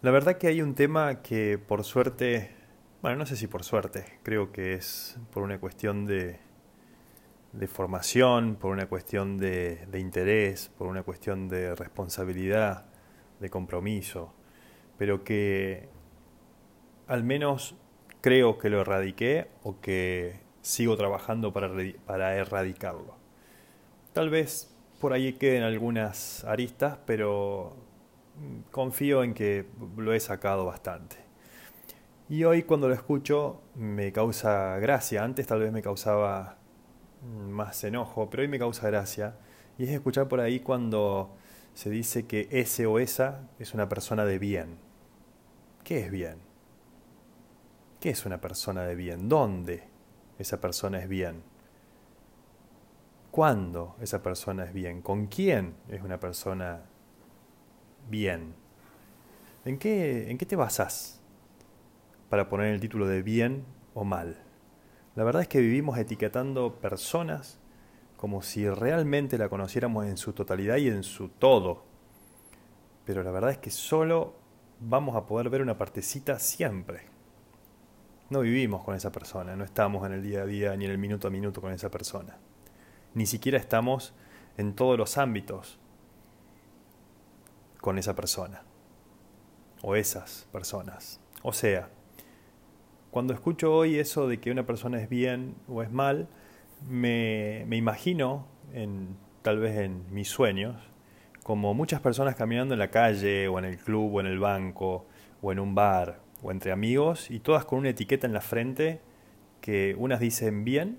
La verdad que hay un tema que por suerte, bueno, no sé si por suerte, creo que es por una cuestión de, formación, por una cuestión de, de interés, por una cuestión de responsabilidad, de compromiso, pero que al menos creo que lo erradiqué o que sigo trabajando para, para erradicarlo. Tal vez por ahí queden algunas aristas, pero confío en que lo he sacado bastante. Y hoy cuando lo escucho me causa gracia, antes tal vez me causaba más enojo, pero hoy me causa gracia. Y es escuchar por ahí cuando se dice que ese o esa es una persona de bien. ¿Qué es bien? ¿Qué es una persona de bien? ¿Dónde esa persona es bien? ¿Cuándo esa persona es bien? ¿Con quién es una persona bien. ¿En qué, ¿En qué te basas para poner el título de bien o mal? La verdad es que vivimos etiquetando personas como si realmente la conociéramos en su totalidad y en su todo. Pero la verdad es que solo vamos a poder ver una partecita siempre. No vivimos con esa persona, no estamos en el día a día ni en el minuto a minuto con esa persona. Ni siquiera estamos en todos los ámbitos con esa persona o esas personas. O sea, cuando escucho hoy eso de que una persona es bien o es mal, me, me imagino, en, tal vez en mis sueños, como muchas personas caminando en la calle o en el club o en el banco o en un bar o entre amigos y todas con una etiqueta en la frente que unas dicen bien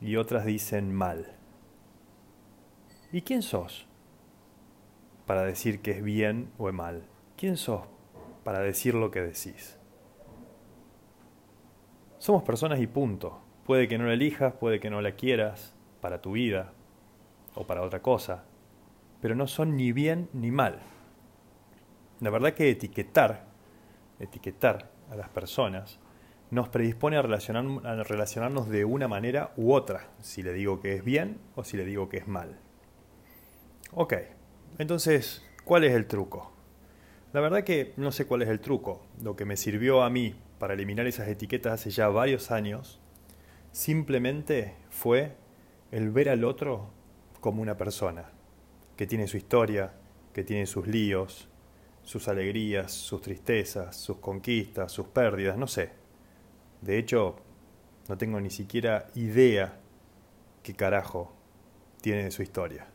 y otras dicen mal. ¿Y quién sos? Para decir que es bien o es mal? ¿Quién sos para decir lo que decís? Somos personas y punto. Puede que no la elijas, puede que no la quieras para tu vida o para otra cosa, pero no son ni bien ni mal. La verdad que etiquetar, etiquetar a las personas, nos predispone a, a relacionarnos de una manera u otra, si le digo que es bien o si le digo que es mal. Ok, entonces, ¿cuál es el truco? La verdad que no sé cuál es el truco. Lo que me sirvió a mí para eliminar esas etiquetas hace ya varios años, simplemente fue el ver al otro como una persona, que tiene su historia, que tiene sus líos, sus alegrías, sus tristezas, sus conquistas, sus pérdidas, no sé. De hecho, no tengo ni siquiera idea qué carajo tiene de su historia.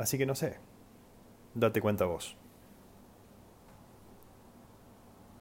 Así que no sé, date cuenta vos.